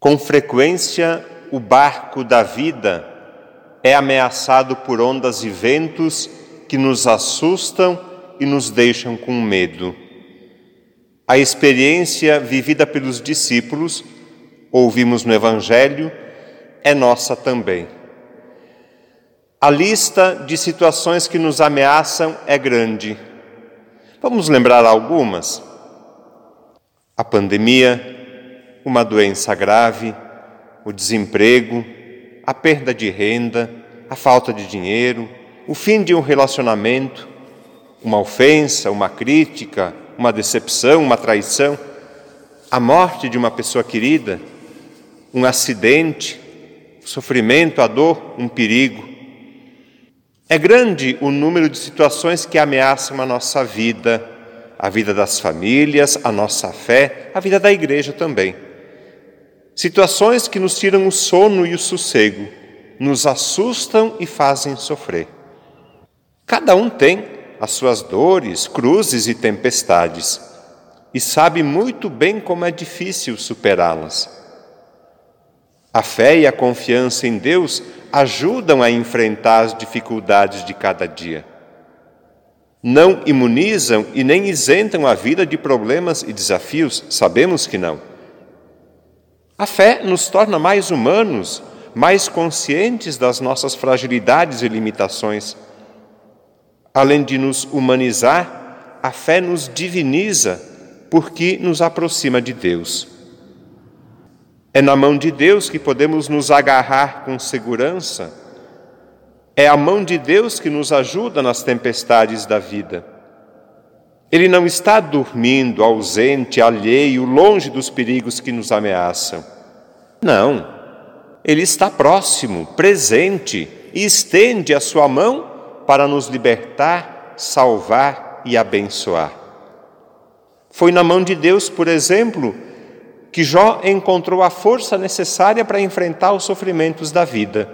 Com frequência, o barco da vida é ameaçado por ondas e ventos que nos assustam e nos deixam com medo. A experiência vivida pelos discípulos, ouvimos no Evangelho, é nossa também. A lista de situações que nos ameaçam é grande. Vamos lembrar algumas? A pandemia, uma doença grave, o desemprego, a perda de renda, a falta de dinheiro, o fim de um relacionamento, uma ofensa, uma crítica, uma decepção, uma traição, a morte de uma pessoa querida, um acidente, sofrimento, a dor, um perigo. É grande o número de situações que ameaçam a nossa vida, a vida das famílias, a nossa fé, a vida da igreja também. Situações que nos tiram o sono e o sossego, nos assustam e fazem sofrer. Cada um tem as suas dores, cruzes e tempestades, e sabe muito bem como é difícil superá-las. A fé e a confiança em Deus ajudam a enfrentar as dificuldades de cada dia. Não imunizam e nem isentam a vida de problemas e desafios, sabemos que não. A fé nos torna mais humanos, mais conscientes das nossas fragilidades e limitações. Além de nos humanizar, a fé nos diviniza porque nos aproxima de Deus. É na mão de Deus que podemos nos agarrar com segurança. É a mão de Deus que nos ajuda nas tempestades da vida. Ele não está dormindo, ausente, alheio, longe dos perigos que nos ameaçam. Não. Ele está próximo, presente e estende a sua mão para nos libertar, salvar e abençoar. Foi na mão de Deus, por exemplo, que Jó encontrou a força necessária para enfrentar os sofrimentos da vida.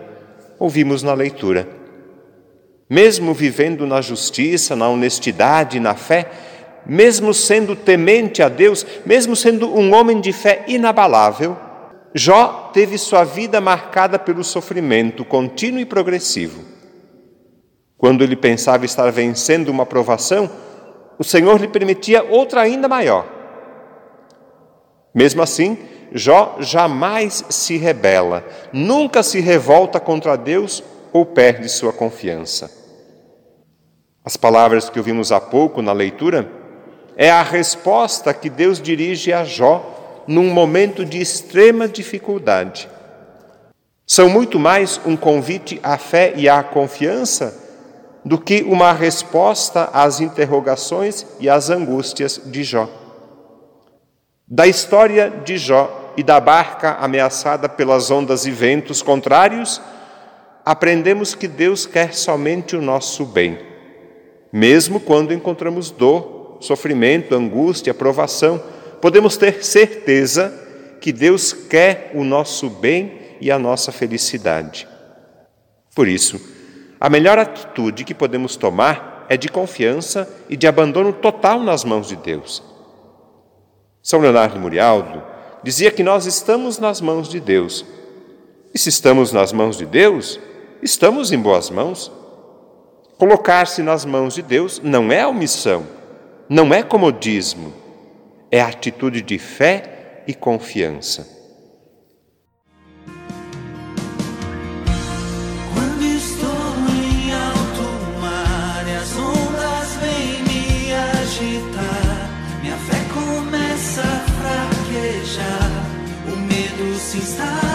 Ouvimos na leitura. Mesmo vivendo na justiça, na honestidade, na fé, mesmo sendo temente a Deus, mesmo sendo um homem de fé inabalável, Jó teve sua vida marcada pelo sofrimento contínuo e progressivo. Quando ele pensava estar vencendo uma provação, o Senhor lhe permitia outra ainda maior. Mesmo assim, Jó jamais se rebela, nunca se revolta contra Deus ou perde sua confiança. As palavras que ouvimos há pouco na leitura é a resposta que Deus dirige a Jó num momento de extrema dificuldade. São muito mais um convite à fé e à confiança do que uma resposta às interrogações e às angústias de Jó. Da história de Jó e da barca ameaçada pelas ondas e ventos contrários, aprendemos que Deus quer somente o nosso bem, mesmo quando encontramos dor, sofrimento, angústia, provação, podemos ter certeza que Deus quer o nosso bem e a nossa felicidade. Por isso, a melhor atitude que podemos tomar é de confiança e de abandono total nas mãos de Deus. São Leonardo Murialdo dizia que nós estamos nas mãos de Deus. E se estamos nas mãos de Deus, estamos em boas mãos. Colocar-se nas mãos de Deus não é omissão, não é comodismo, é atitude de fé e confiança. se está